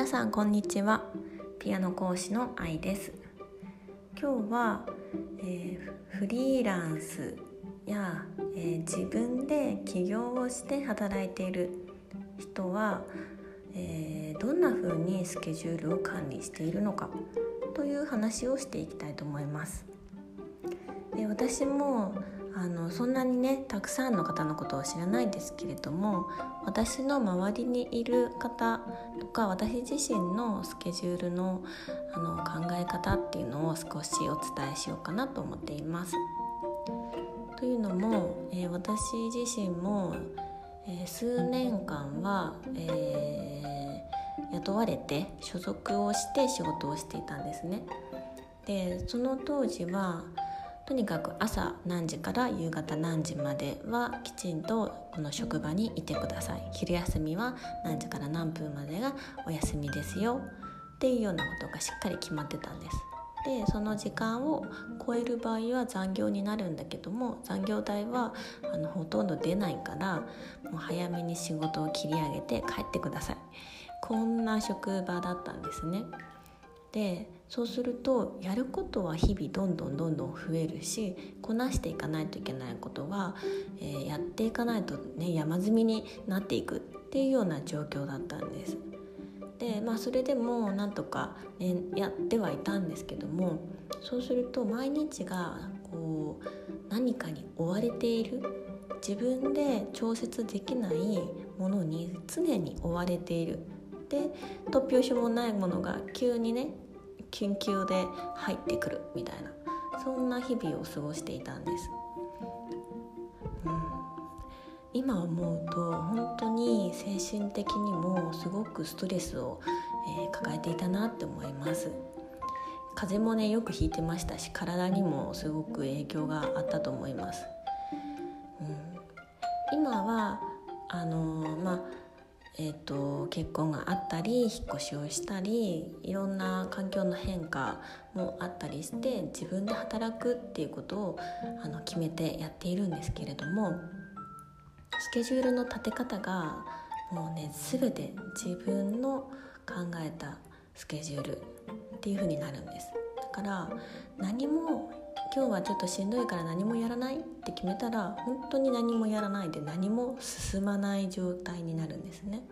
皆さんこんにちは。ピアノ講師の愛です。今日は、えー、フリーランスや、えー、自分で起業をして働いている人は、えー、どんな風にスケジュールを管理しているのかという話をしていきたいと思います。で私もあのそんなにねたくさんの方のことを知らないですけれども私の周りにいる方とか私自身のスケジュールのあの考え方っていうのを少しお伝えしようかなと思っています。というのも、えー、私自身も、えー、数年間は、えー、雇われて所属をして仕事をしていたんですね。でその当時はとにかく朝何時から夕方何時まではきちんとこの職場にいてください。昼休みは何時から何分までがお休みですよ。っていうようなことがしっかり決まってたんです。でその時間を超える場合は残業になるんだけども残業代はあのほとんど出ないからもう早めに仕事を切り上げて帰ってください。こんな職場だったんですね。でそうするとやることは日々どんどんどんどん増えるしこなしていかないといけないことは、えー、やっていかないとね山積みになっていくっていうような状況だったんです。でまあそれでもなんとか、ね、やってはいたんですけどもそうすると毎日がこう何かに追われている自分で調節できないものに常に追われているで突拍子もないものが急にね緊急で入ってくるみたいなそんな日々を過ごしていたんです、うん、今思うと本当に精神的にもすごくストレスを、えー、抱えていたなって思います。風邪もねよくひいてましたし体にもすごく影響があったと思います、うん、今はあのー、まあえーと、結婚があったり引っ越しをしたりいろんな環境の変化もあったりして自分で働くっていうことをあの決めてやっているんですけれどもスケジュールの立て方がもうね全て自分の考えたスケジュールっていう風になるんです。だから何も今日はちょっとしんどいから何もやらないって決めたら本当に何もやらないで何も進まない状態になるんですね。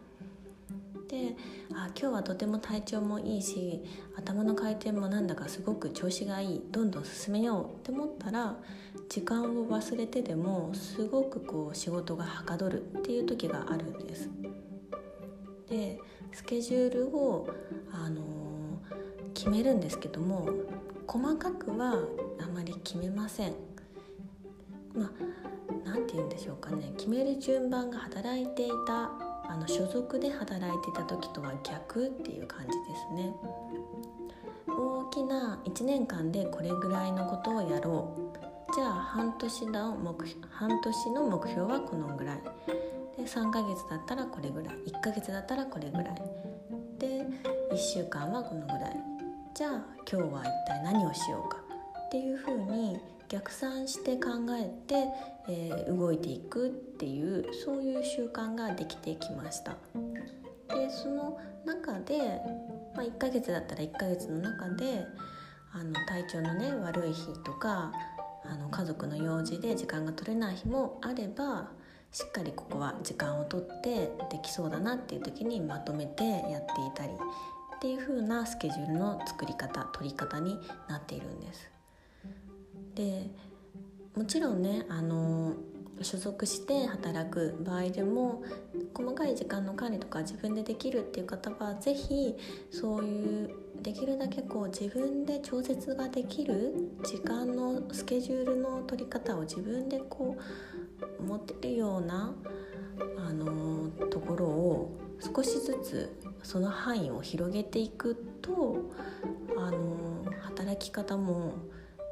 であ今日はとても体調もいいし頭の回転もなんだかすごく調子がいいどんどん進めようって思ったら時間を忘れてでもすごくこう仕事がはかどるっていう時があるんです。でスケジュールを、あのー、決めるんですけども細かくは決めません。まあ何て言うんでしょうかね。決める順番が働いていたあの所属で働いていた時とは逆っていう感じですね。大きな1年間でこれぐらいのことをやろう。じゃあ半年の目半年の目標はこのぐらい。で3ヶ月だったらこれぐらい。1ヶ月だったらこれぐらい。で1週間はこのぐらい。じゃあ今日は一体何をしようか。っていうふうに逆算して考えて、えー、動いていくっていうそういう習慣ができてきました。でその中で、まあ、1ヶ月だったら1ヶ月の中であの体調のね悪い日とかあの家族の用事で時間が取れない日もあればしっかりここは時間をとってできそうだなっていう時にまとめてやっていたりっていう風なスケジュールの作り方取り方になっているんです。でもちろんねあの所属して働く場合でも細かい時間の管理とか自分でできるっていう方は是非そういうできるだけこう自分で調節ができる時間のスケジュールの取り方を自分でこう持ってるようなあのところを少しずつその範囲を広げていくとあの働き方も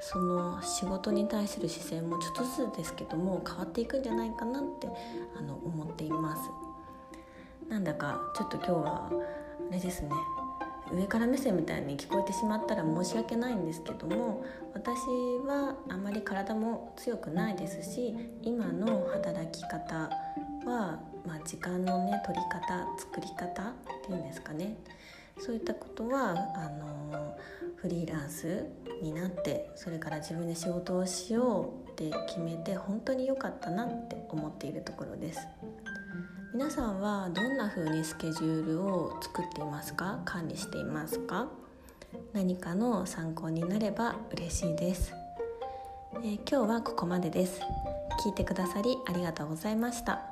その仕事に対する視線もちょっとずつですけども変わっていくんじゃないかなってあの思っています。なんだかちょっと今日はあれですね。上から目線みたいに聞こえてしまったら申し訳ないんですけども私はあまり体も強くないですし今の働き方は、まあ、時間のね取り方作り方っていうんですかね。そういったことはあのフリーランスになってそれから自分で仕事をしようって決めて本当に良かったなって思っているところです。皆さんはどんな風にスケジュールを作っていますか？管理していますか？何かの参考になれば嬉しいです、えー、今日はここまでです。聞いてくださりありがとうございました。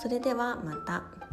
それではまた。